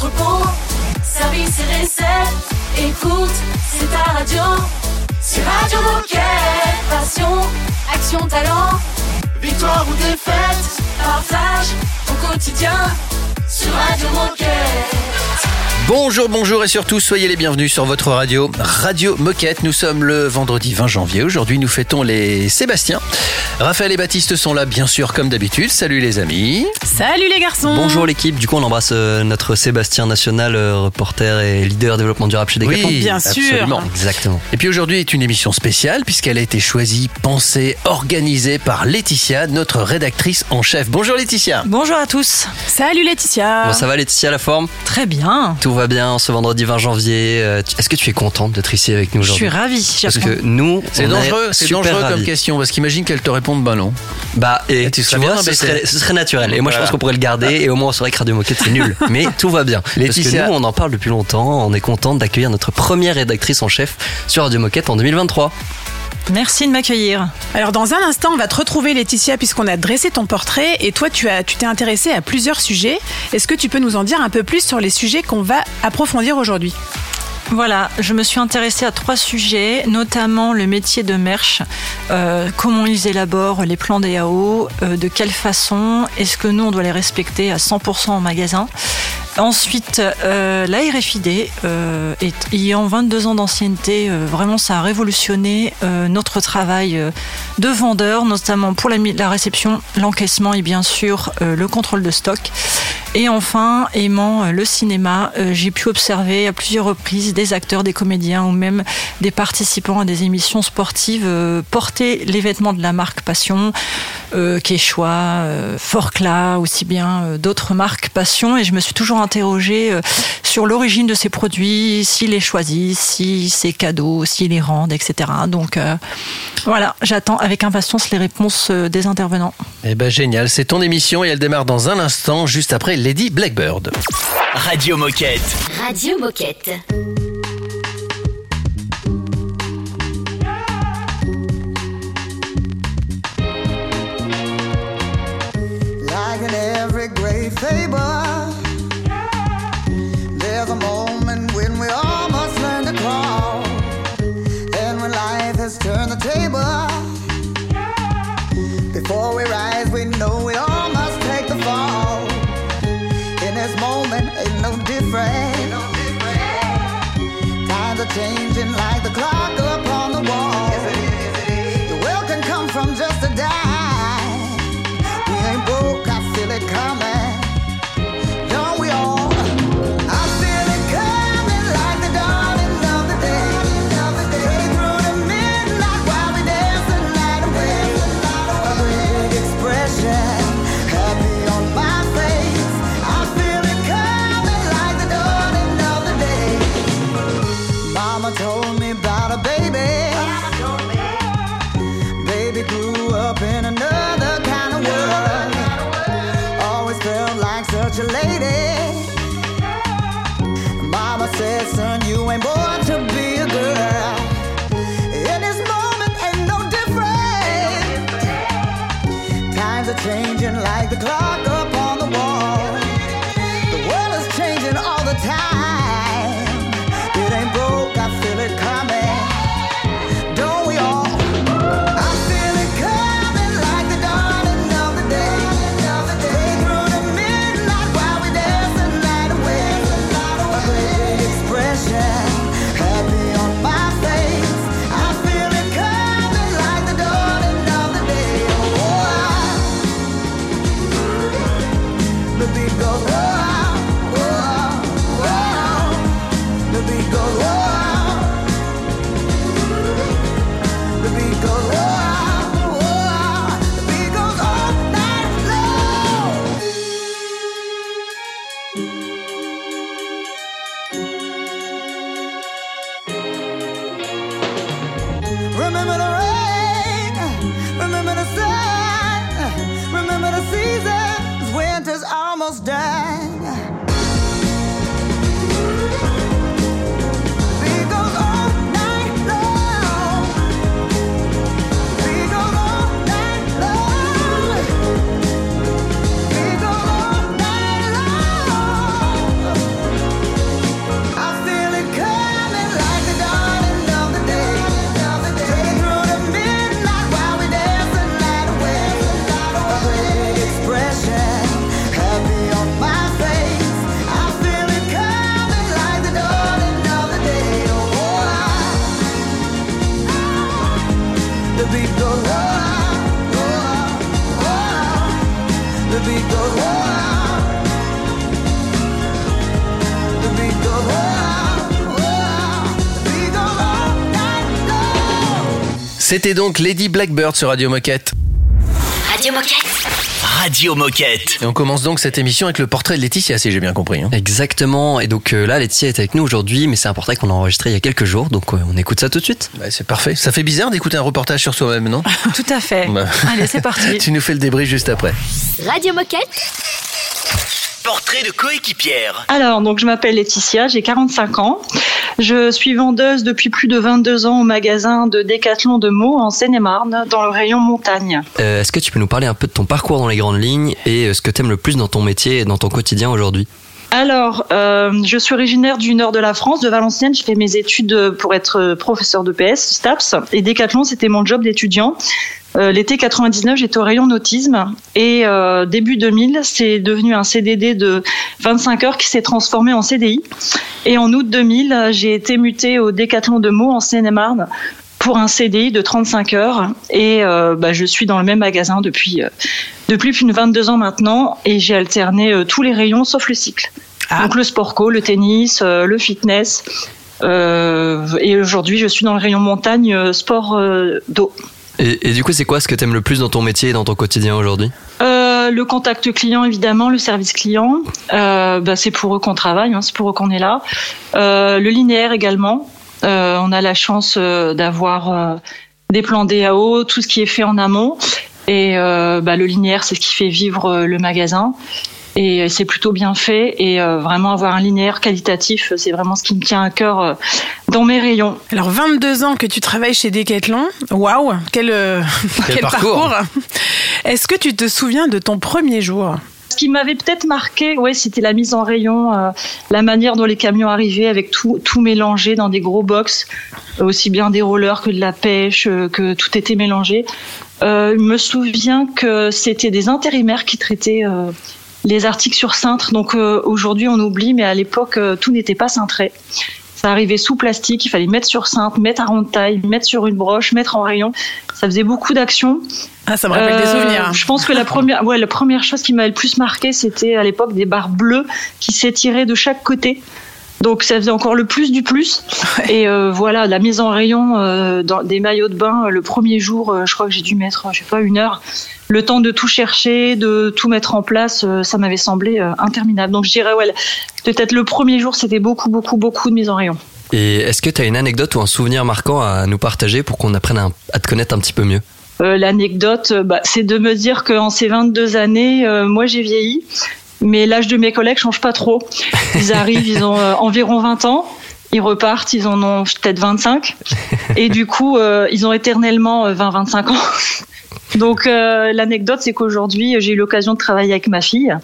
entrepôt, service et recettes. Écoute, c'est ta radio. C'est Radio Moquette. Passion, action, talent. Victoire ou défaite, partage au quotidien sur Radio Moquette. Bonjour, bonjour et surtout soyez les bienvenus sur votre radio, Radio Moquette. Nous sommes le vendredi 20 janvier. Aujourd'hui, nous fêtons les Sébastien. Raphaël et Baptiste sont là, bien sûr, comme d'habitude. Salut les amis. Salut les garçons. Bonjour l'équipe. Du coup, on embrasse euh, notre Sébastien National, euh, reporter et leader développement durable chez Decathlon. Oui, bien sûr. absolument. Exactement. Et puis aujourd'hui est une émission spéciale puisqu'elle a été choisie, pensée, organisée par Laetitia, notre rédactrice en chef. Bonjour Laetitia. Bonjour à tous. Salut Laetitia. Bon, ça va Laetitia, la forme? Très bien. Tout va bien ce vendredi 20 janvier. Euh, Est-ce que tu es contente d'être ici avec nous Je suis ravie. Parce que nous, C'est dangereux, est c'est super dangereux comme question parce qu'imagine qu'elle te réponde bah non. Bah, et, Et tu tu, serais bien vois, ce serait, ce serait naturel. Et moi, je pense qu'on pourrait le garder. Et au moins, on saurait que Radio Moquette, c'est nul. Mais tout va bien. Parce que Laetitia- nous, on en parle depuis longtemps. On est contente d'accueillir notre première rédactrice en chef sur Radio Moquette en 2023. Merci de m'accueillir. Alors dans un instant, on va te retrouver Laetitia puisqu'on a dressé ton portrait et toi tu as tu t'es intéressée à plusieurs sujets. Est-ce que tu peux nous en dire un peu plus sur les sujets qu'on va approfondir aujourd'hui? Voilà, je me suis intéressée à trois sujets, notamment le métier de merch, euh, comment ils élaborent les plans DAO, euh, de quelle façon, est-ce que nous on doit les respecter à 100% en magasin. Ensuite, euh, la RFID, euh, est, ayant 22 ans d'ancienneté, euh, vraiment ça a révolutionné notre travail de vendeur, notamment pour la, réception, l'encaissement et bien sûr le contrôle de stock. Et enfin, aimant le cinéma, j'ai pu observer à plusieurs reprises des acteurs, des comédiens ou même des participants à des émissions sportives porter les vêtements de la marque Passion, Quechua, Forclaz, aussi bien d'autres marques Passion. Et je me suis toujours interrogée euh, sur l'origine de ces produits, s'ils les choisissent, si c'est cadeau, s'ils les rendent, etc. Donc euh, voilà, j'attends avec impatience les réponses euh, des intervenants. Eh ben génial, c'est ton émission et elle démarre dans un instant, juste après Lady Blackbird. Radio Moquette. Radio Moquette. Like in every great fable, train are changing like the clock C'était donc Lady Blackbird sur Radio Moquette. Radio Moquette. Radio Moquette. Et on commence donc cette émission avec le portrait de Laetitia, si j'ai bien compris. hein. Exactement. Et donc euh, là, Laetitia est avec nous aujourd'hui, mais c'est un portrait qu'on a enregistré il y a quelques jours, donc euh, on écoute ça tout de suite. Bah, c'est parfait. Ça fait bizarre d'écouter un reportage sur soi-même, non? Tout à fait. Bah. Allez, c'est parti. Tu nous fais le débrief juste après. Radio Moquette. Portrait de coéquipière. Alors, donc je m'appelle Laetitia, j'ai 45 ans. Je suis vendeuse depuis plus de 22 ans au magasin de Décathlon de Meaux en Seine-et-Marne, dans le rayon montagne. Euh, Est-ce que tu peux nous parler un peu de ton parcours dans les grandes lignes et euh, ce que tu aimes le plus dans ton métier et dans ton quotidien aujourd'hui? Alors, euh, je suis originaire du nord de la France, de Valenciennes. J'ai fait mes études pour être professeur de PS, STAPS, et Décathlon, c'était mon job d'étudiant. Euh, L'été 99, j'étais au rayon nautisme et euh, début 2000, c'est devenu un CDD de 25 heures qui s'est transformé en CDI. Et en août 2000, j'ai été mutée au Décathlon de Meaux en Seine-et-Marne pour un CDI de 35 heures et euh, bah, je suis dans le même magasin depuis euh, depuis plus de 22 ans maintenant et j'ai alterné euh, tous les rayons sauf le cycle. Ah. Donc le sport co, le tennis, euh, le fitness. Euh, et aujourd'hui, je suis dans le rayon montagne, euh, sport euh, d'eau. Et, du coup, c'est quoi ce que tu aimes le plus dans ton métier et dans ton quotidien aujourd'hui? Euh, le contact client, évidemment, le service client. Euh, bah, c'est pour eux qu'on travaille, hein, c'est pour eux qu'on est là. Euh, le linéaire également. On a la chance d'avoir des plans DAO, tout ce qui est fait en amont. Et bah, le linéaire, c'est ce qui fait vivre le magasin. Et c'est plutôt bien fait. Et euh, vraiment avoir un linéaire qualitatif, c'est vraiment ce qui me tient à cœur euh, dans mes rayons. Alors 22 ans que tu travailles chez Decathlon, waouh, quel, euh, Quel parcours. Est-ce que tu te souviens de ton premier jour? Ce qui m'avait peut-être marqué, ouais, c'était la mise en rayon, euh, la manière dont les camions arrivaient avec tout, tout mélangé dans des gros box, aussi bien des rollers que de la pêche, euh, que tout était mélangé. Euh, je me souviens que c'était des intérimaires qui traitaient euh, les articles sur cintre. Donc euh, aujourd'hui on oublie, mais à l'époque euh, tout n'était pas cintré. Ça arrivait sous plastique, il fallait mettre sur cintre, mettre à ronde taille, mettre sur une broche, mettre en rayon. Ça faisait beaucoup d'actions. Ah, ça me rappelle des Euh, souvenirs. Je pense que la première, ouais, la première chose qui m'avait le plus marqué, c'était à l'époque des barres bleues qui s'étiraient de chaque côté. Donc ça faisait encore le plus du plus. Et euh, voilà, la mise en rayon euh, dans des maillots de bain, euh, le premier jour, euh, je crois que j'ai dû mettre, je sais pas, une heure. Le temps de tout chercher, de tout mettre en place, euh, ça m'avait semblé euh, interminable. Donc je dirais, ouais, peut-être le premier jour, c'était beaucoup, beaucoup, beaucoup de mise en rayon. Et est-ce que tu as une anecdote ou un souvenir marquant à nous partager pour qu'on apprenne à, à te connaître un petit peu mieux? Euh, L'anecdote, bah, c'est de me dire qu'en ces 22 années, euh, moi j'ai vieilli, mais l'âge de mes collègues change pas trop. Ils arrivent, ils ont euh, environ 20 ans. Ils repartent, ils en ont peut-être 25. Et du coup, euh, ils ont éternellement euh, 20-25 ans. Donc euh, l'anecdote, c'est qu'aujourd'hui, j'ai eu l'occasion de travailler avec ma fille,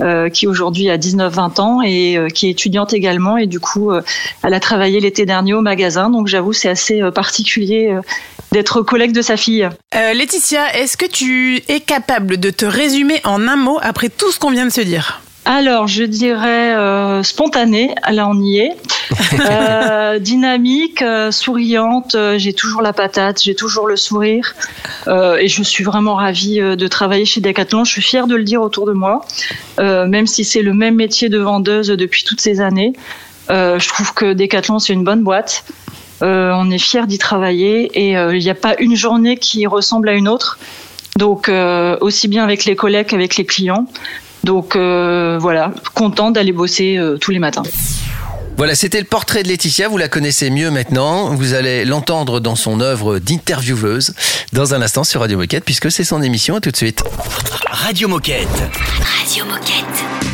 euh, qui aujourd'hui a 19-20 ans et euh, qui est étudiante également. Et du coup, euh, elle a travaillé l'été dernier au magasin. Donc j'avoue, c'est assez euh, particulier euh, d'être collègue de sa fille. Euh, Laetitia, est-ce que tu es capable de te résumer en un mot après tout ce qu'on vient de se dire? Alors, je dirais euh, spontanée, là on y est. Euh, dynamique, euh, souriante, j'ai toujours la patate, j'ai toujours le sourire. Et je suis vraiment ravie de travailler chez Decathlon. Je suis fière de le dire autour de moi, même si c'est le même métier de vendeuse depuis toutes ces années. Je trouve que Decathlon, c'est une bonne boîte. On est fiers d'y travailler et il n'y a pas une journée qui ressemble à une autre. Donc, aussi bien avec les collègues qu'avec les clients. Donc euh, voilà, content d'aller bosser euh, tous les matins. Voilà, c'était le portrait de Laetitia. Vous la connaissez mieux maintenant. Vous allez l'entendre dans son œuvre d'intervieweuse dans un instant sur Radio Moquette, puisque c'est son émission. À tout de suite. Radio Moquette. Radio Moquette.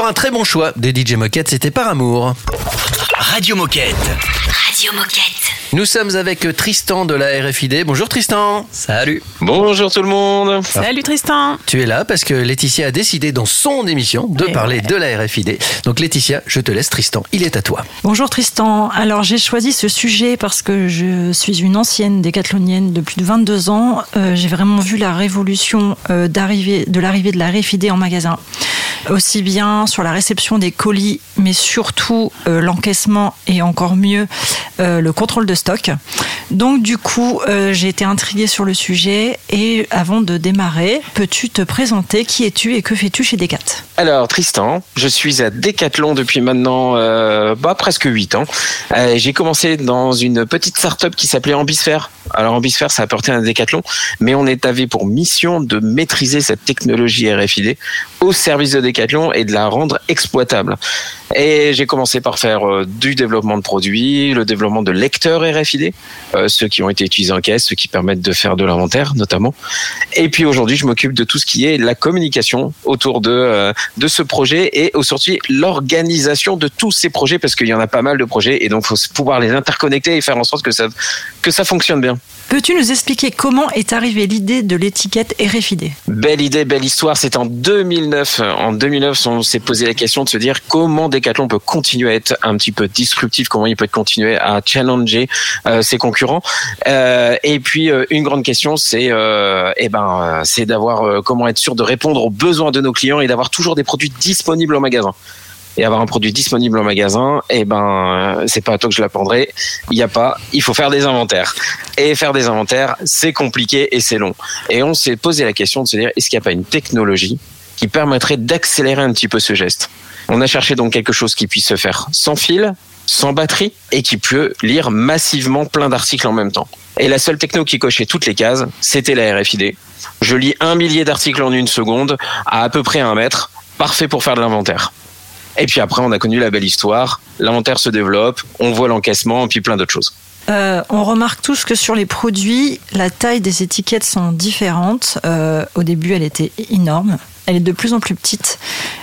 Encore un très bon choix de DJ Moquette, c'était par amour. Radio Moquette. Radio Moquette. Nous sommes avec Tristan de la RFID. Bonjour Tristan. Salut. Bonjour tout le monde. Salut Tristan. Tu es là parce que Laetitia a décidé dans son émission de parler ouais. de la RFID. Donc Laetitia, je te laisse Tristan, il est à toi. Bonjour Tristan. Alors j'ai choisi ce sujet parce que je suis une ancienne décathlonienne de plus de 22 ans. Euh, j'ai vraiment vu la révolution euh, d'arrivée, de l'arrivée de la RFID en magasin. Aussi bien sur la réception des colis, mais surtout euh, l'encaissement et encore mieux euh, le contrôle de stock. Donc du coup, euh, j'ai été intriguée sur le sujet et avant de démarrer, peux-tu te présenter Qui es-tu et que fais-tu chez Decat Alors Tristan, je suis à Decathlon depuis maintenant bah, presque 8 ans. J'ai commencé dans une petite start-up qui s'appelait Ambisphère. Alors Ambisphère, ça apportait un Decathlon, mais on est avait pour mission de maîtriser cette technologie RFID au service de Decathlon et de la rendre exploitable. Et j'ai commencé par faire euh, du développement de produits, le développement de lecteurs RFID, euh, ceux qui ont été utilisés en caisse, ceux qui permettent de faire de l'inventaire notamment. Et puis aujourd'hui, je m'occupe de tout ce qui est la communication autour de euh, de ce projet et aujourd'hui l'organisation de tous ces projets parce qu'il y en a pas mal de projets et donc faut pouvoir les interconnecter et faire en sorte que ça que ça fonctionne bien. Peux-tu nous expliquer comment est arrivée l'idée de l'étiquette RFID Belle idée, belle histoire. C'est en 2009. En 2009, on s'est posé la question de se dire comment Decathlon peut continuer à être un petit peu disruptif, comment il peut continuer à challenger euh, ses concurrents. Euh, et puis euh, une grande question, c'est eh ben, c'est d'avoir comment être sûr de répondre aux besoins de nos clients et d'avoir toujours des produits disponibles en magasin. Et avoir un produit disponible en magasin, eh ben, euh, c'est pas à toi que je l'apprendrai. Il n'y a pas. Il faut faire des inventaires. Et faire des inventaires, c'est compliqué et c'est long. Et on s'est posé la question de se dire, est-ce qu'il n'y a pas une technologie qui permettrait d'accélérer un petit peu ce geste? On a cherché donc quelque chose qui puisse se faire sans fil, sans batterie et qui peut lire massivement plein d'articles en même temps. Et la seule techno qui cochait toutes les cases, c'était la RFID. Je lis un millier d'articles en une seconde, à à peu près un mètre, parfait pour faire de l'inventaire. Et puis après, on a connu la belle histoire. L'inventaire se développe, on voit l'encaissement, et puis plein d'autres choses. Euh, on remarque tous que sur les produits, la taille des étiquettes sont différentes. Euh, au début, elle était énorme. Elle est de plus en plus petite.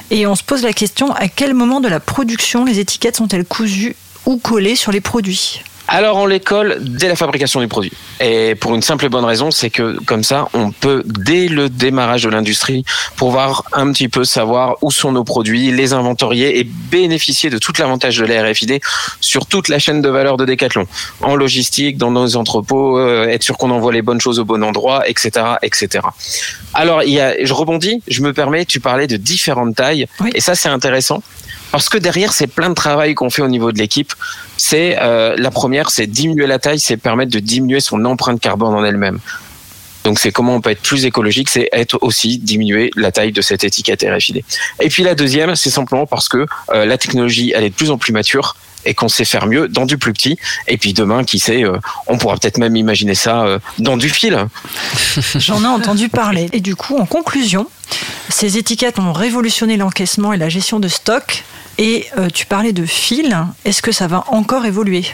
Et on se pose la question, à quel moment de la production les étiquettes sont-elles cousues ou collées sur les produits? Alors on les colle dès la fabrication du produit. Et pour une simple et bonne raison, c'est que comme ça, on peut, dès le démarrage de l'industrie, pouvoir un petit peu savoir où sont nos produits, les inventorier et bénéficier de tout l'avantage de la RFID sur toute la chaîne de valeur de Decathlon. En logistique, dans nos entrepôts, euh, être sûr qu'on envoie les bonnes choses au bon endroit, etc. etc. Alors, il y a, je rebondis, je me permets, tu parlais de différentes tailles. Oui. Et ça, c'est intéressant. Parce que derrière, c'est plein de travail qu'on fait au niveau de l'équipe. C'est euh, la première, c'est diminuer la taille, c'est permettre de diminuer son empreinte carbone en elle-même. Donc c'est comment on peut être plus écologique, c'est être aussi diminuer la taille de cette étiquette RFID. Et puis la deuxième, c'est simplement parce que euh, la technologie, elle est de plus en plus mature et qu'on sait faire mieux dans du plus petit. Et puis demain, qui sait, euh, on pourra peut-être même imaginer ça euh, dans du fil. J'en ai entendu parler. Et du coup, en conclusion, ces étiquettes ont révolutionné l'encaissement et la gestion de stock. Et euh, tu parlais de fil. Est-ce que ça va encore évoluer?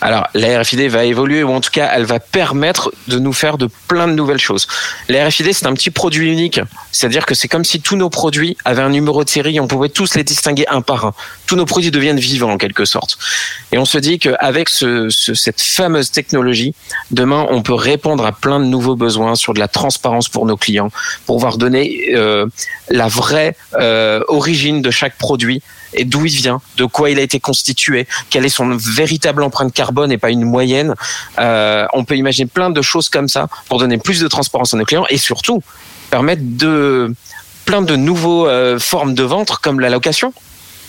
Alors, la RFID va évoluer, ou en tout cas, elle va permettre de nous faire de plein de nouvelles choses. La RFID, c'est un petit produit unique. C'est-à-dire que c'est comme si tous nos produits avaient un numéro de série, on pouvait tous les distinguer un par un. Tous nos produits deviennent vivants, en quelque sorte. Et on se dit qu'avec ce, ce- cette fameuse technologie, demain, on peut répondre à plein de nouveaux besoins sur de la transparence pour nos clients, pour pouvoir donner euh, la vraie euh, origine de chaque produit et d'où il vient, de quoi il a été constitué, quelle est son véritable empreinte carbone et pas une moyenne. Euh, on peut imaginer plein de choses comme ça pour donner plus de transparence à nos clients et surtout permettre de plein de nouveaux euh, formes de vente comme la location.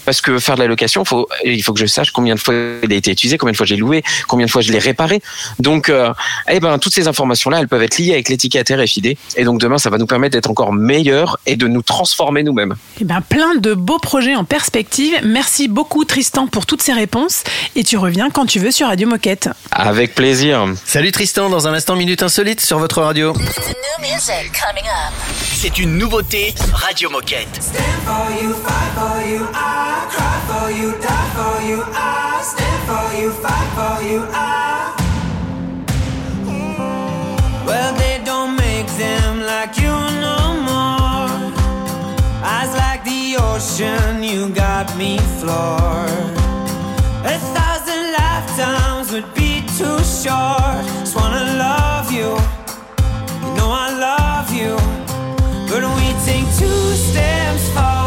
Parce que faire de la location, faut, il faut que je sache combien de fois il a été utilisé, combien de fois j'ai loué, combien de fois je l'ai réparé. Donc, euh, eh ben, toutes ces informations-là, elles peuvent être liées avec l'étiquette RFID. Et donc, demain, ça va nous permettre d'être encore meilleurs et de nous transformer nous-mêmes. Eh ben, plein de beaux projets en perspective. Merci beaucoup Tristan pour toutes ces réponses. Et tu reviens quand tu veux sur Radio Moquette. Avec plaisir. Salut Tristan, dans un instant Minute Insolite sur votre radio. C'est une nouveauté Radio Moquette. for you, fight for you, I I cry for you, die for you, I stand for you, fight for you, I. Well, they don't make them like you no more. Eyes like the ocean, you got me floored. A thousand lifetimes would be too short. Just wanna love you, you know I love you. But we take two steps forward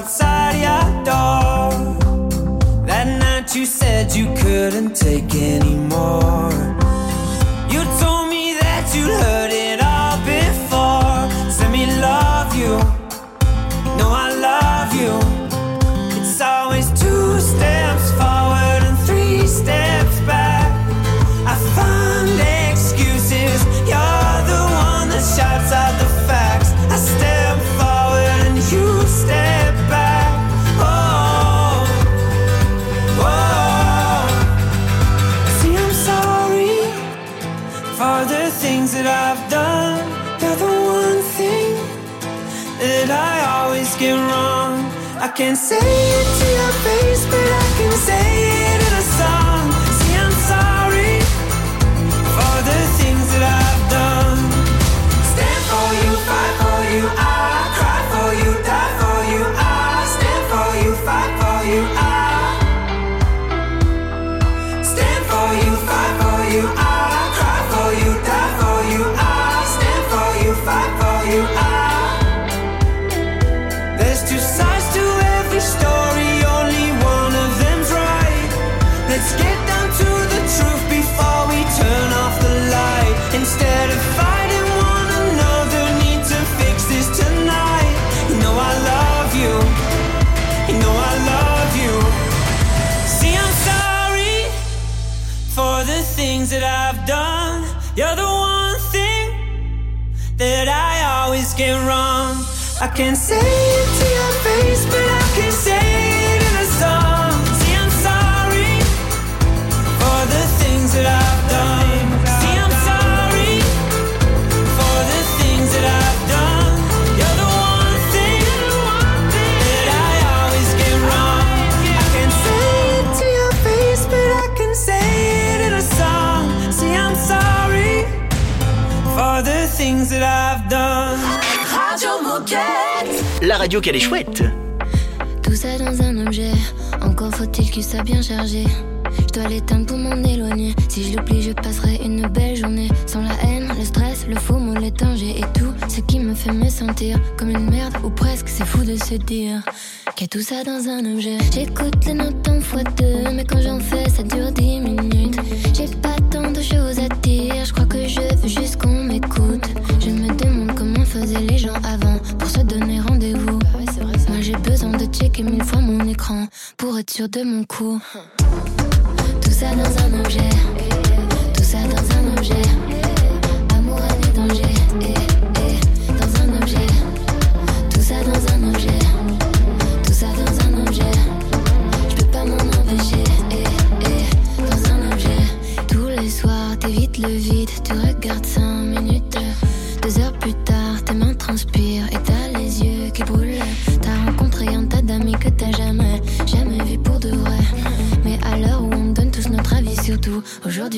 outside your door. That night you said you couldn't take anymore. Say get wrong. I can't say it to your face, but qu'elle est chouette. Tout ça dans un objet, encore faut-il qu'il soit bien chargé. Je dois l'éteindre pour m'en éloigner. Si je l'oublie, je passerai une belle journée. Sans la haine, le stress, le faux mot, les dangers et tout ce qui me fait me sentir comme une merde ou presque. C'est fou de se dire qu'il y a tout ça dans un objet. J'écoute les notes en fois deux, mais quand j'en fais, ça dure dix minutes. J'ai pas mille fois mon écran pour être sûr de mon coup. Tout ça dans un objet, tout ça dans un objet.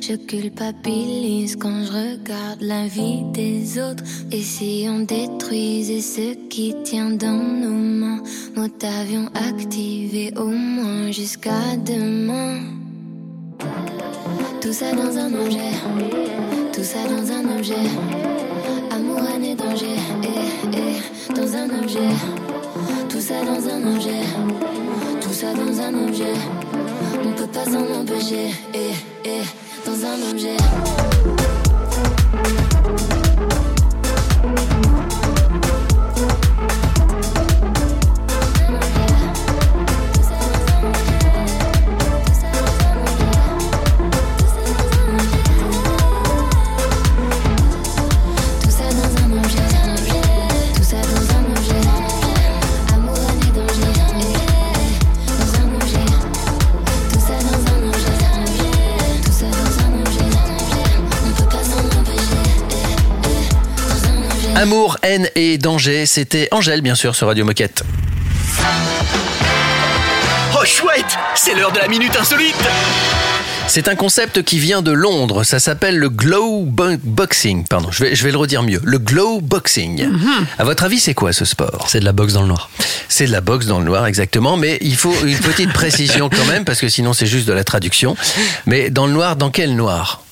Je culpabilise quand je regarde la vie des autres. Et si on détruisait ce qui tient dans nos mains, mode avion activé au moins jusqu'à demain. Tout ça dans un objet, tout ça dans un objet. Amour, et danger, eh, eh, dans un objet. Tout ça dans un objet, tout ça dans un objet. On peut pas s'en empêcher, eh, eh, dans un objet. Amour, haine et danger, c'était Angèle bien sûr sur Radio Moquette. Oh chouette C'est l'heure de la minute insolite C'est un concept qui vient de Londres, ça s'appelle le glow bo- boxing. Pardon, je vais, je vais le redire mieux. Le glow boxing. À votre avis, c'est quoi ce sport? C'est de la boxe dans le noir. C'est de la boxe dans le noir, exactement, mais il faut une petite précision quand même, parce que sinon c'est juste de la traduction. Mais dans le noir, dans quel noir?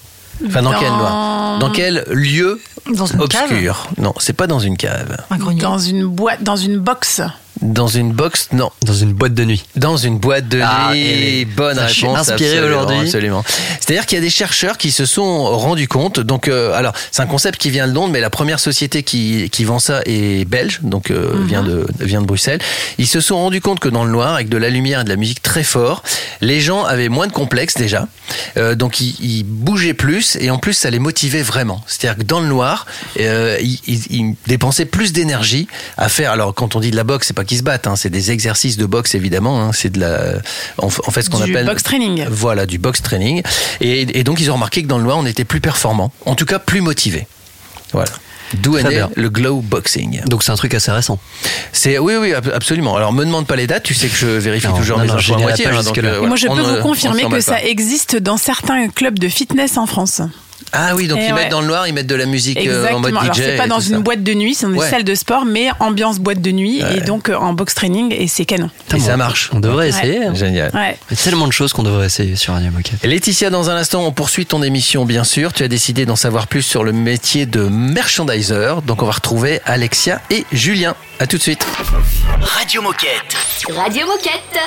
Enfin, dans, Dans- quel noir Dans quel lieu Dans une obscur Non, c'est pas dans une cave. Un. Dans une boîte, dans une box. Dans une box, non. Dans une boîte de nuit. Dans une boîte de Ah, nuit. et Bonne ça, je suis réponse. inspiré aujourd'hui. Absolument. C'est-à-dire qu'il y a des chercheurs qui se sont rendus compte. Donc, euh, alors, c'est un concept qui vient de Londres, mais la première société qui, qui vend ça est belge, donc euh, Mhm. vient de vient de Bruxelles. Ils se sont rendus compte que dans le noir, avec de la lumière et de la musique très fort, les gens avaient moins de complexes déjà. Euh, donc, ils, ils bougeaient plus et en plus, ça les motivait vraiment. C'est-à-dire que dans le noir, euh, ils, ils- ils dépensaient plus d'énergie à faire. Alors, quand on dit de la boxe, c'est pas qu'ils se battent, hein, c'est des exercices de boxe évidemment. hein, c'est de la, en, fait, ce qu'on Du appelle box training. voilà, du box training. Et, et donc, ils ont remarqué que dans le noir, on était plus performant, en tout cas plus motivé. Voilà. D'où est né le glow boxing. Donc c'est un truc assez récent. C'est oui, oui, ab- absolument. Alors, me demande pas les dates. Tu sais que je vérifie Non, toujours non, mes non, infos je à moitié. pas hein, donc, euh, moi, je peux on vous confirmer que ça existe dans certains clubs de fitness en France. Ah oui, donc Et ils ouais. mettent dans le noir, ils mettent de la musique euh, Exactement. en mode DJ. Alors, c'est pas dans une ça. boîte de nuit, c'est dans une Ouais. salle de sport, mais ambiance boîte de nuit Ouais. et donc euh, en box training et c'est canon. Et ça marche. On devrait Ouais. essayer. hein. Génial. Ouais. Il y a tellement de choses qu'on devrait essayer sur Radio Moquette. Laetitia, dans un instant, on poursuit ton émission, bien sûr. Tu as décidé d'en savoir plus sur le métier de merchandiser. Donc, on va retrouver Alexia et Julien. À tout de suite. Radio Moquette. Radio Moquette.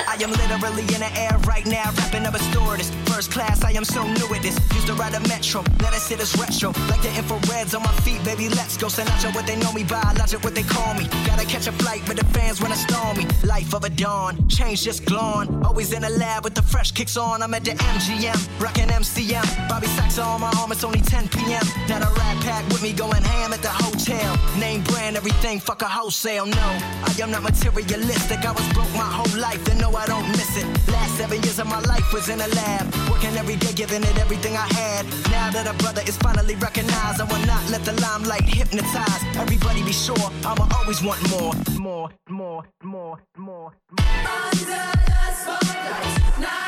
I the now, a. First class, I am so new at this. Used to ride a metro, let us hit us retro. Like the infrareds on my feet, baby, let's go. Out what they know me by, logic what they call me. Gotta catch a flight, but the fans wanna storm me. Life of a dawn, change just glowing. Always in the lab with the fresh kicks on. I'm at the MGM, rocking MCM. Bobby Sacks on my arm, it's only 10 p.m. Now the rat pack with me going ham at the hotel. Name brand, everything, fuck a wholesale. No, I am not materialistic. I was broke my whole life, and no, I don't miss it. Last seven years of my life was in a lab, working every day, giving it everything I had. Now that a brother is finally recognized, I will not let the limelight hypnotize. Everybody be sure, I'ma always want more, more, more, more, more. Yeah,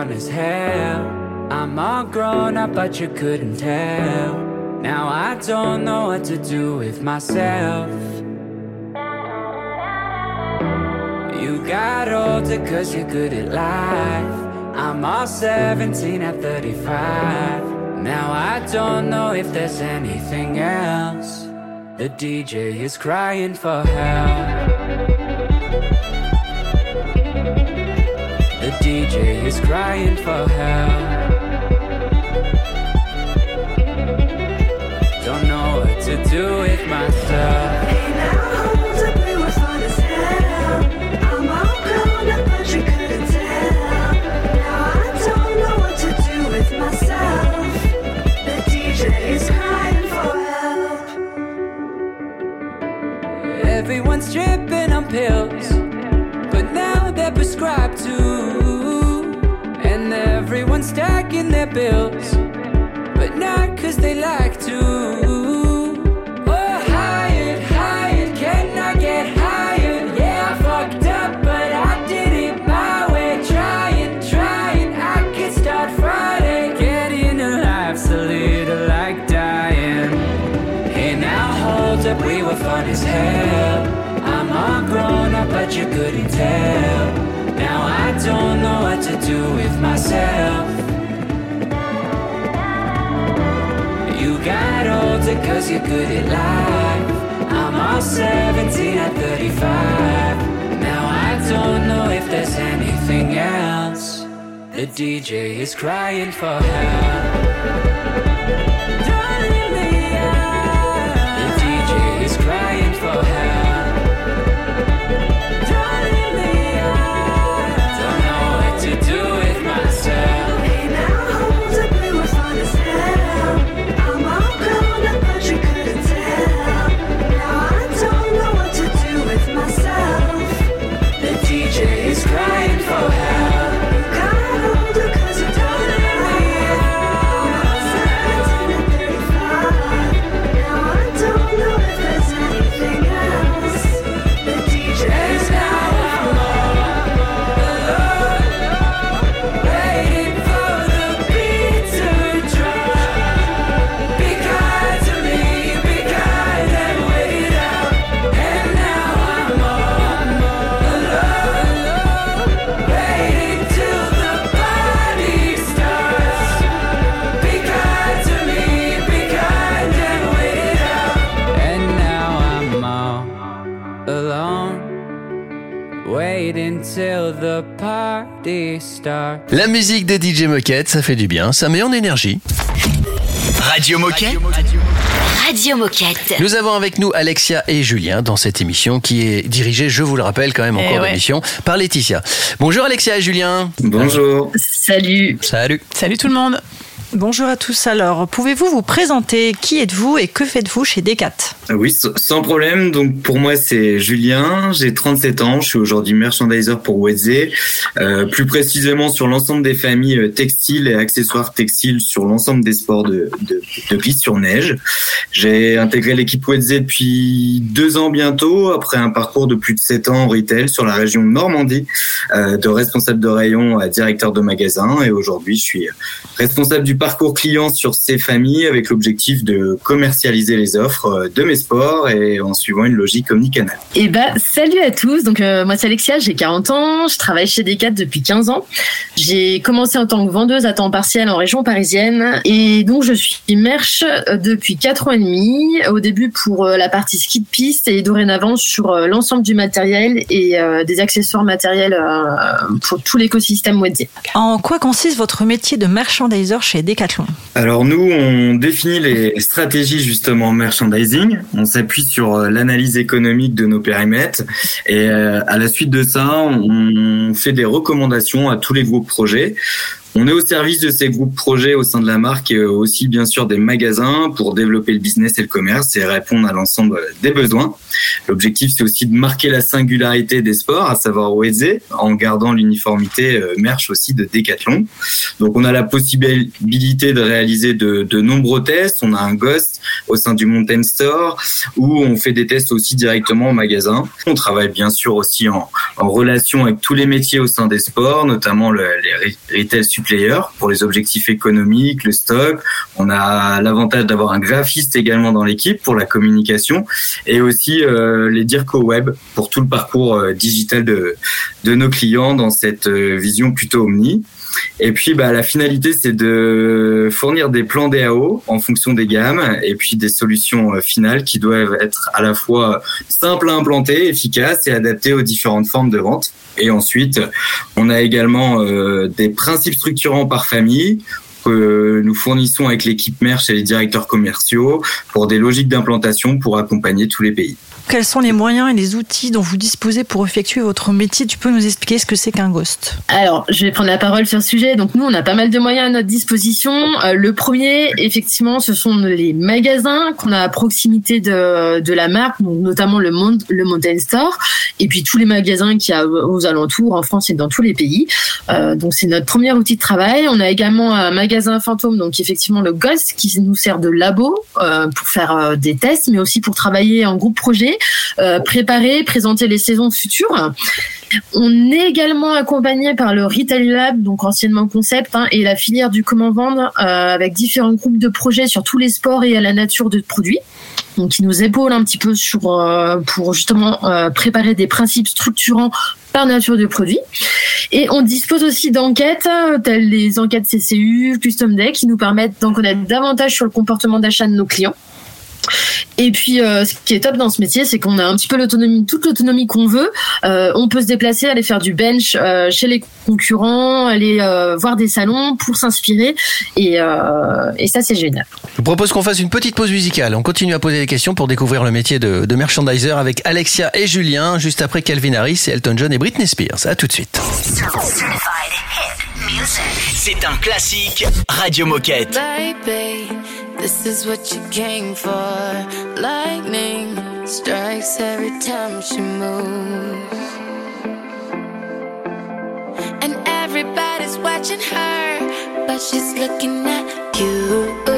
As hell. I'm all grown up, but you couldn't tell. Now I don't know what to do with myself. You got older cause you're good at life. I'm all 17 at 35. Now I don't know if there's anything else. The DJ is crying for help. DJ is crying for help. Don't know what to do with myself. Everyone's little like dying. Hey, now hold up, we were fun as hell. I'm all grown up, but you couldn't tell. Now I don't know what to do with myself. Cause you're good at life. I'm all 17 at 35. Now I don't know if there's anything else. The DJ is crying for help. La musique des DJ Moquette, ça fait du bien, ça met en énergie. Radio Moquette. Radio Moquette. Nous avons avec nous Alexia et Julien dans cette émission qui est dirigée, je vous le rappelle quand même en Eh cours ouais. d'émission, par Laetitia. Bonjour Alexia et Julien. Bonjour. Salut. Salut. Salut tout le monde. Bonjour à tous. Alors, pouvez-vous vous présenter Qui êtes-vous et que faites-vous chez Decat? Ah Oui, sans problème. Donc pour moi, c'est Julien. J'ai 37 ans. Je suis aujourd'hui merchandiser pour Wedze. Euh, plus précisément sur l'ensemble des familles euh, textiles et accessoires textiles sur l'ensemble des sports de, de, de piste sur neige. J'ai intégré l'équipe Wedze depuis deux ans bientôt, après un parcours de plus de sept ans en retail sur la région Normandie, euh, de responsable de rayon à directeur de magasin. Et aujourd'hui, je suis responsable du parcours client sur ces familles avec l'objectif de commercialiser les offres euh, de mes sports et en suivant une logique omnicanal. Eh ben, salut à tous. Donc, euh, moi, c'est Alexia, j'ai 40 ans. Je travaille chez Decat depuis 15 ans. J'ai commencé en tant que vendeuse à temps partiel en région parisienne. Et donc, je suis merch euh, depuis 4 ans et demi. Au début pour euh, la partie ski de piste et dorénavant sur l'ensemble du matériel et euh, des accessoires matériels euh, pour tout l'écosystème Wedze. En quoi consiste votre métier de merchandiser chez Decat Alors nous, on définit les stratégies justement merchandising. On s'appuie sur euh, l'analyse économique de nos périmètres et euh, à la suite de ça, on fait des recommandations à tous les groupes projets. On est au service de ces groupes projets au sein de la marque et aussi bien sûr des magasins pour développer le business et le commerce et répondre à l'ensemble des besoins. L'objectif c'est aussi de marquer la singularité des sports, à savoir OEZ, en gardant l'uniformité euh, merch aussi de Decathlon. Donc on a la possibilité de réaliser de, de nombreux tests. On a un Ghost au sein du Mountain Store où on fait des tests aussi directement au magasin. On travaille bien sûr aussi en, en relation avec tous les métiers au sein des sports, notamment le, les retail suppliers pour les objectifs économiques, le stock. On a l'avantage d'avoir un graphiste également dans l'équipe pour la communication et aussi euh, les DIRCO web pour tout le parcours euh, digital de, nos clients dans cette euh, vision plutôt omni. Et puis, bah, la finalité, c'est de fournir des plans DAO en fonction des gammes et puis des solutions euh, finales qui doivent être à la fois simples à implanter, efficaces et adaptées aux différentes formes de vente. Et ensuite, on a également euh, des principes structurants par famille que nous fournissons avec l'équipe Merch et les directeurs commerciaux pour des logiques d'implantation pour accompagner tous les pays. Quels sont les moyens et les outils dont vous disposez pour effectuer votre métier? Tu peux nous expliquer ce que c'est qu'un ghost? Alors, je vais prendre la parole sur ce sujet. Donc, nous, on a pas mal de moyens à notre disposition. Euh, le premier, effectivement, ce sont les magasins qu'on a à proximité de, de la marque, donc notamment le, Mont le Mountain Store, et puis tous les magasins qu'il y a aux alentours, en France et dans tous les pays. Euh, donc, c'est notre premier outil de travail. On a également un magasin fantôme, donc effectivement le Ghost, qui nous sert de labo euh, pour faire des tests, mais aussi pour travailler en groupe projet préparer, présenter les saisons futures. On est également accompagné par le Retail Lab, donc anciennement Concept, hein, et la filière du comment vendre, euh, avec différents groupes de projets sur tous les sports et à la nature de produits. Donc, qui nous épaule un petit peu sur euh, pour justement euh, préparer des principes structurants par nature de produit. Et on dispose aussi d'enquêtes, euh, telles les enquêtes CCU, Custom Day, qui nous permettent d'en connaître davantage sur le comportement d'achat de nos clients. Et puis, euh, ce qui est top dans ce métier, c'est qu'on a un petit peu l'autonomie, toute l'autonomie qu'on veut. Euh, on peut se déplacer, aller faire du bench euh, chez les concurrents, aller voir des salons pour s'inspirer. Et, et ça, c'est génial. Je vous propose qu'on fasse une petite pause musicale. On continue à poser des questions pour découvrir le métier de, de merchandiser avec Alexia et Julien, juste après Calvin Harris, Elton John et Britney Spears. À tout de suite. C'est un classique Radio Moquette. Baby, this is what you came for. Lightning strikes every time she moves. And everybody's watching her, but she's looking at you. You.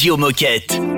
Radio Moquette.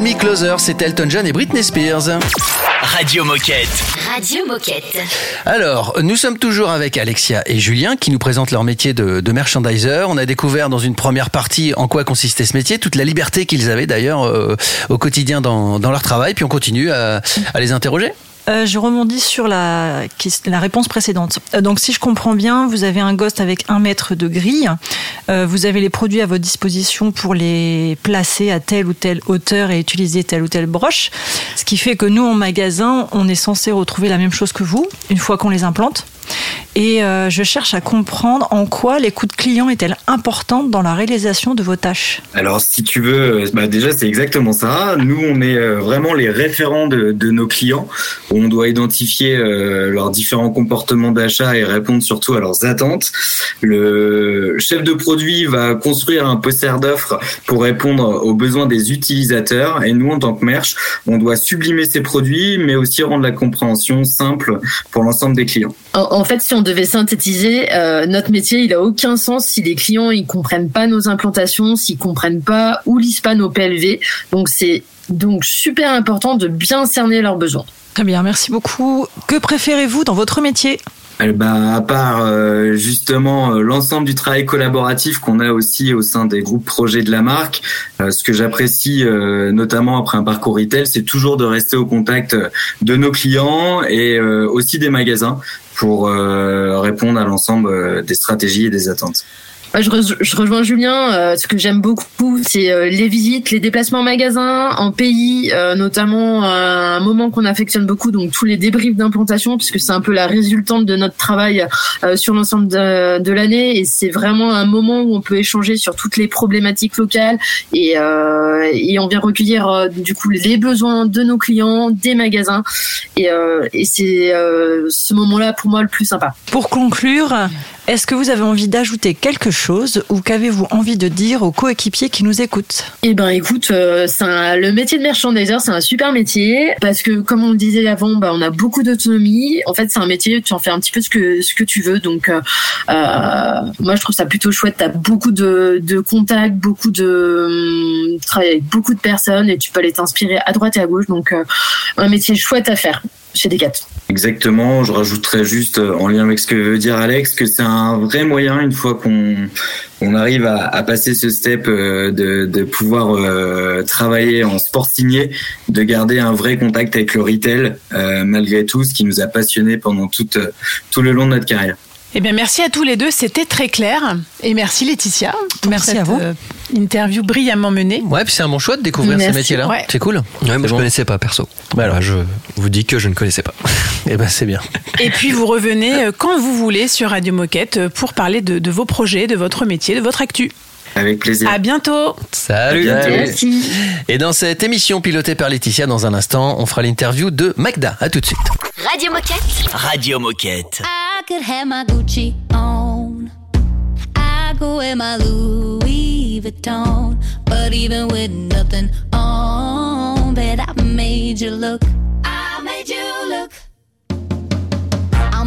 Me Closer, c'est Elton John et Britney Spears. Radio Moquette. Radio Moquette. Alors, nous sommes toujours avec Alexia et Julien qui nous présentent leur métier de, de merchandiser. On a découvert dans une première partie en quoi consistait ce métier, toute la liberté qu'ils avaient d'ailleurs euh, au quotidien dans, dans leur travail. Puis on continue à, à les interroger. Euh, je rebondis sur la, réponse précédente. Euh, Donc, si je comprends bien, vous avez un ghost avec un mètre de grille. Euh, vous avez les produits à votre disposition pour les placer à telle ou telle hauteur et utiliser telle ou telle broche. Ce qui fait que nous, en magasin, on est censé retrouver la même chose que vous une fois qu'on les implante. Et euh, je cherche à comprendre en quoi l'écoute client est-elle importante dans la réalisation de vos tâches. Alors, si tu veux, euh, bah déjà, c'est exactement ça. Nous, on est euh, vraiment les référents de, de nos clients. On doit identifier euh, leurs différents comportements d'achat et répondre surtout à leurs attentes. Le chef de produit va construire un poster d'offres pour répondre aux besoins des utilisateurs. Et nous, en tant que merch, on doit sublimer ces produits, mais aussi rendre la compréhension simple pour l'ensemble des clients. En, en fait, si on devait synthétiser, euh, notre métier, il a aucun sens si les clients ils comprennent pas nos implantations, s'ils comprennent pas ou lisent pas nos PLV. Donc c'est donc super important de bien cerner leurs besoins. Très bien, merci beaucoup. Que préférez-vous dans votre métier? Ben, à part euh, justement euh, l'ensemble du travail collaboratif qu'on a aussi au sein des groupes projets de la marque, euh, ce que j'apprécie euh, notamment après un parcours retail, c'est toujours de rester au contact de nos clients et euh, aussi des magasins pour euh, répondre à l'ensemble euh, des stratégies et des attentes. Moi, je, re- je rejoins Julien. euh, ce que j'aime beaucoup, c'est euh, les visites, les déplacements en magasin, en pays, euh, notamment euh, un moment qu'on affectionne beaucoup, donc tous les débriefs d'implantation, puisque c'est un peu la résultante de notre travail euh, sur l'ensemble de, de l'année. Et c'est vraiment un moment où on peut échanger sur toutes les problématiques locales et, euh, et on vient recueillir du coup les besoins de nos clients, des magasins. Et, et c'est ce moment-là pour moi le plus sympa. Pour conclure, est-ce que vous avez envie d'ajouter quelque chose ou qu'avez-vous envie de dire aux coéquipiers qui nous écoutent? Eh ben écoute, euh, le métier de merchandiser, c'est un super métier parce que comme on le disait avant, bah, on a beaucoup d'autonomie. En fait, c'est un métier, tu en fais un petit peu ce que ce que tu veux. Donc, euh, euh, moi, je trouve ça plutôt chouette. T'as beaucoup de, de contacts, beaucoup de hum, travail avec beaucoup de personnes et tu peux aller t'inspirer à droite et à gauche. Donc, euh, un métier chouette à faire chez Decat. Exactement, je rajouterais juste euh, en lien avec ce que veut dire Alex que c'est un vrai moyen une fois qu'on on arrive à, passer ce step euh, de, de pouvoir euh, travailler en sport signé, de garder un vrai contact avec le retail malgré tout, ce qui nous a passionné pendant tout le long de notre carrière. Eh bien, merci à tous les deux, c'était très clair. Et merci Laetitia. Pour Merci cette, à vous. euh, interview brillamment menée. Ouais, puis c'est un bon choix de découvrir Merci. ces métiers-là. Ouais. C'est cool. Ouais, moi je bon. connaissais pas perso. Bah alors. Je vous dis que je ne connaissais pas. Eh ben c'est bien. Et puis vous revenez euh, quand vous voulez sur Radio Moquette euh, pour parler de, de vos projets, de votre métier, de votre actu. Avec plaisir. À bientôt. Salut. À bientôt. Merci. Et dans cette émission pilotée par Laetitia, dans un instant, on fera l'interview de Magda. À tout de suite. Radio Moquette. Radio Moquette. I could have my Gucci on. I go wear my Louis Vuitton. But even with nothing on, bet I made you look. I made you look.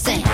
sing.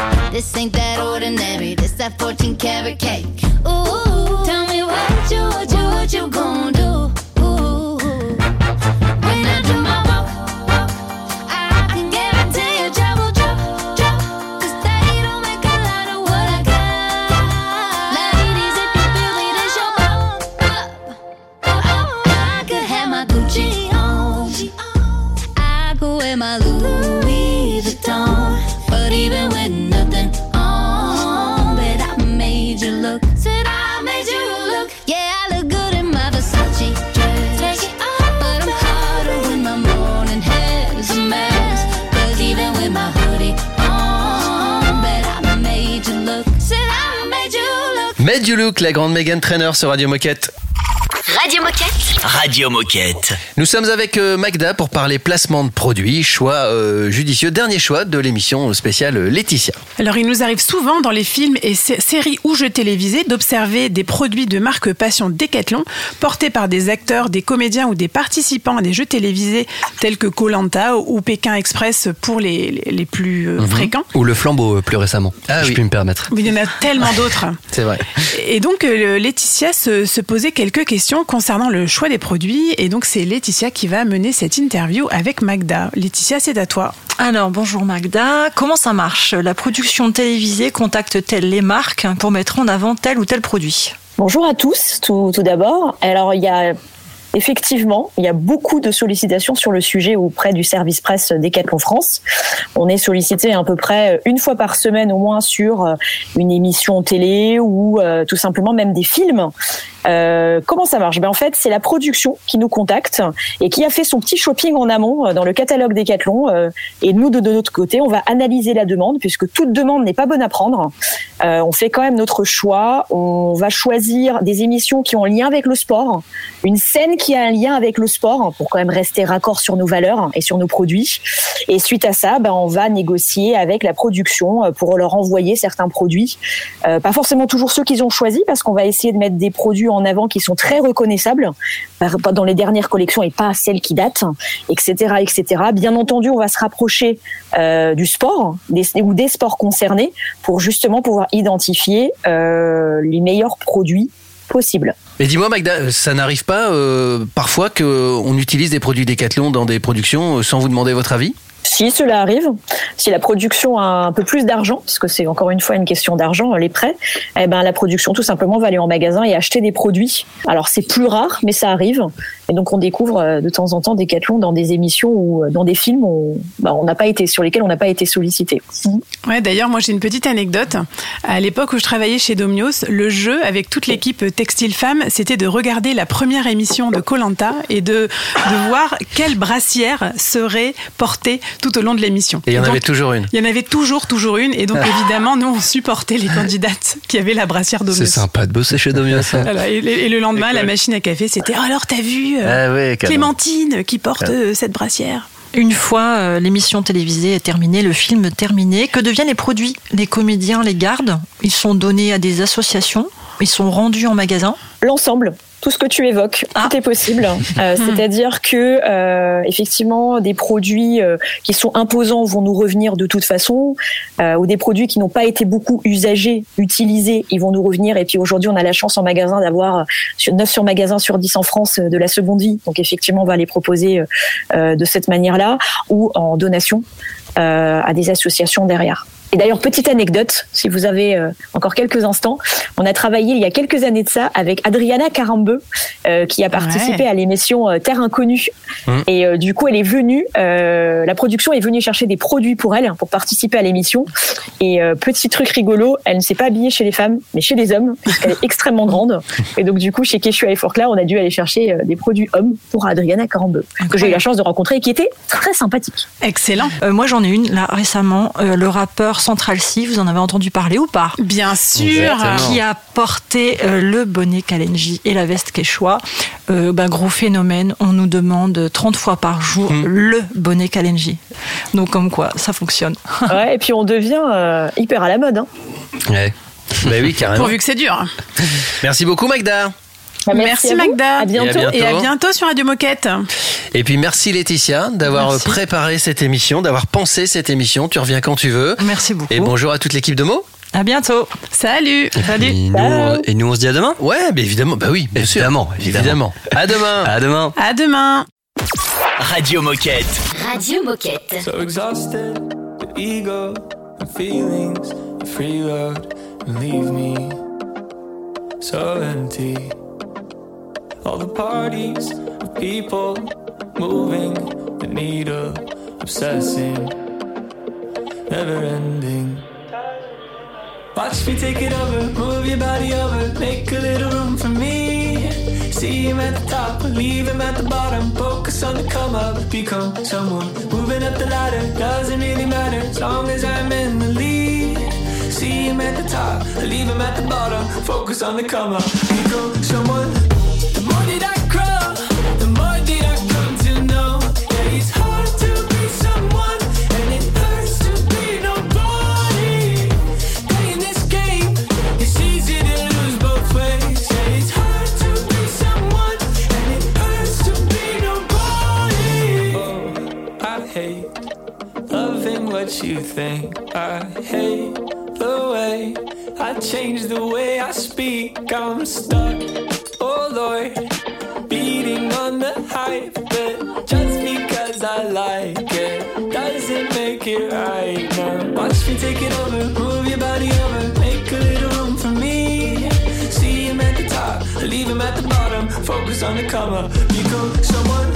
La grande Megan Trainer sur Radio Moquette. Radio Moquette. Radio Moquette. Nous sommes avec euh, Magda pour parler placement de produits, choix euh, judicieux, dernier choix de l'émission spéciale euh, Laetitia. Alors, il nous arrive souvent dans les films et sé- séries ou jeux télévisés d'observer des produits de marque Passion Decathlon portés par des acteurs, des comédiens ou des participants à des jeux télévisés tels que Colanta ou Pékin Express pour les, les- les plus euh, Mhm. fréquents. Ou le flambeau plus récemment. Ah je oui. puis me permettre. Mais il y en a tellement d'autres. C'est vrai. Et donc, euh, Laetitia se, se posait quelques questions concernant le choix des produits. Et donc, c'est Laetitia qui va mener cette interview avec Magda. Laetitia, c'est à toi. Alors, bonjour Magda. Comment ça marche? La production télévisée contacte-t-elle les marques pour mettre en avant tel ou tel produit? Bonjour à tous, tout, tout d'abord. Alors, il y a effectivement, il y a beaucoup de sollicitations sur le sujet auprès du service presse Decathlon France. On est sollicité à peu près une fois par semaine au moins sur euh, une émission télé ou euh, tout simplement même des films. Euh, comment ça marche? Ben En fait, c'est la production qui nous contacte et qui a fait son petit shopping en amont euh, dans le catalogue Decathlon. euh, et nous, de, notre côté, on va analyser la demande puisque toute demande n'est pas bonne à prendre. On fait quand même notre choix. On va choisir des émissions qui ont un lien avec le sport, une scène qui a un lien avec le sport pour quand même rester raccord sur nos valeurs et sur nos produits. Et suite à ça, ben, on va négocier avec la production pour leur envoyer certains produits. Pas forcément toujours ceux qu'ils ont choisis parce qu'on va essayer de mettre des produits en avant qui sont très reconnaissables dans les dernières collections et pas celles qui datent, etc., etc. Bien entendu, on va se rapprocher euh, du sport ou des sports concernés pour justement pouvoir identifier euh, les meilleurs produits possibles. Mais dis-moi Magda, ça n'arrive pas euh, parfois qu'on utilise des produits Decathlon dans des productions sans vous demander votre avis? Si cela arrive, si la production a un peu plus d'argent, parce que c'est encore une fois une question d'argent, les prêts, eh ben la production tout simplement va aller en magasin et acheter des produits. Alors c'est plus rare, mais ça arrive. Et donc on découvre euh, de temps en temps Decathlon dans des émissions ou euh, dans des films où bah, on n'a pas été sur lesquels on n'a pas été sollicité. Ouais, d'ailleurs, moi j'ai une petite anecdote. À l'époque où je travaillais chez Domios, le jeu avec toute l'équipe Textile Femme, c'était de regarder la première émission de Colanta et de, de voir quelle brassière serait portée tout au long de l'émission. Et il y en donc, avait toujours une. Il y en avait toujours, toujours une. Et donc, évidemment, nous, on supportait les candidates qui avaient la brassière Domios. C'est sympa de bosser chez Domios. hein. Voilà, et, et le lendemain, la machine à café, c'était Oh, alors t'as vu euh, Ah ouais. Clémentine qui porte Ah. euh, cette brassière Une fois euh, l'émission télévisée est terminée, le film terminé, que deviennent les produits? Les comédiens les gardent, ils sont donnés à des associations, ils sont rendus en magasin? L'ensemble, tout ce que tu évoques, tout est possible. Euh, C'est-à-dire que euh, effectivement, des produits euh, qui sont imposants vont nous revenir de toute façon, ou des produits qui n'ont pas été beaucoup usagés, utilisés, ils vont nous revenir. Et puis aujourd'hui, on a la chance en magasin d'avoir euh, sur- 9 sur magasin sur 10 en France de la seconde vie. Donc effectivement, on va les proposer de cette manière-là, ou en donation à des associations derrière. Et d'ailleurs, petite anecdote, si vous avez euh, encore quelques instants, on a travaillé il y a quelques années de ça avec Adriana Carambeu, euh, qui a participé Ouais. à l'émission euh, Terre Inconnue. Mmh. Et euh, du coup, elle est venue, euh, la production est venue chercher des produits pour elle, pour participer à l'émission. Et euh, petit truc rigolo, elle ne s'est pas habillée chez les femmes, mais chez les hommes, puisqu'elle est extrêmement grande. Et donc, du coup, chez Keshua et Forclaz, on a dû aller chercher euh, des produits hommes pour Adriana Carambeu, que j'ai eu la chance de rencontrer et qui était très sympathique. Excellent. Euh, moi j'en ai une là récemment, euh, le rappeur Central C, vous en avez entendu parler ou pas Bien sûr. Exactement. Qui a porté euh, le bonnet Kalenji et la veste Quechua. Euh, bah, gros phénomène, on nous demande 30 fois par jour Hmm. le bonnet Kalenji. Donc comme quoi, ça fonctionne. Ouais, et puis on devient euh, hyper à la mode. Hein. Ouais. Bah oui, carrément. Pourvu que c'est dur. Merci beaucoup Magda. Bah, Merci. Magda. À bientôt. Et à bientôt. Et à bientôt sur Radio Moquette. Et puis merci Laetitia d'avoir Merci. préparé cette émission, d'avoir pensé cette émission. Tu reviens quand tu veux. Merci beaucoup. Et bonjour à toute l'équipe de mots. À bientôt. Salut. Salut. Et nous, et nous, on se dit à demain Ouais, mais évidemment, bah oui, bien sûr. Évidemment, évidemment. À demain. À demain. À demain. Radio Moquette. Radio Moquette. So exhausted, the ego, the feelings, the leave me so empty. All the parties of people moving the needle, obsessing, never ending. Watch me take it over, move your body over, make a little room for me. See him at the top, leave him at the bottom. Focus on the come up, become someone. Moving up the ladder, doesn't really matter as long as I'm in the lead. See him at the top, leave him at the bottom. Focus on the come up, become someone. you think I hate the way I change the way I speak. I'm stuck, oh Lord, beating on the hype. But just because I like it doesn't make it right now. Watch me take it over, move your body over, make a little room for me. See him at the top, leave him at the bottom. Focus on the cover, become someone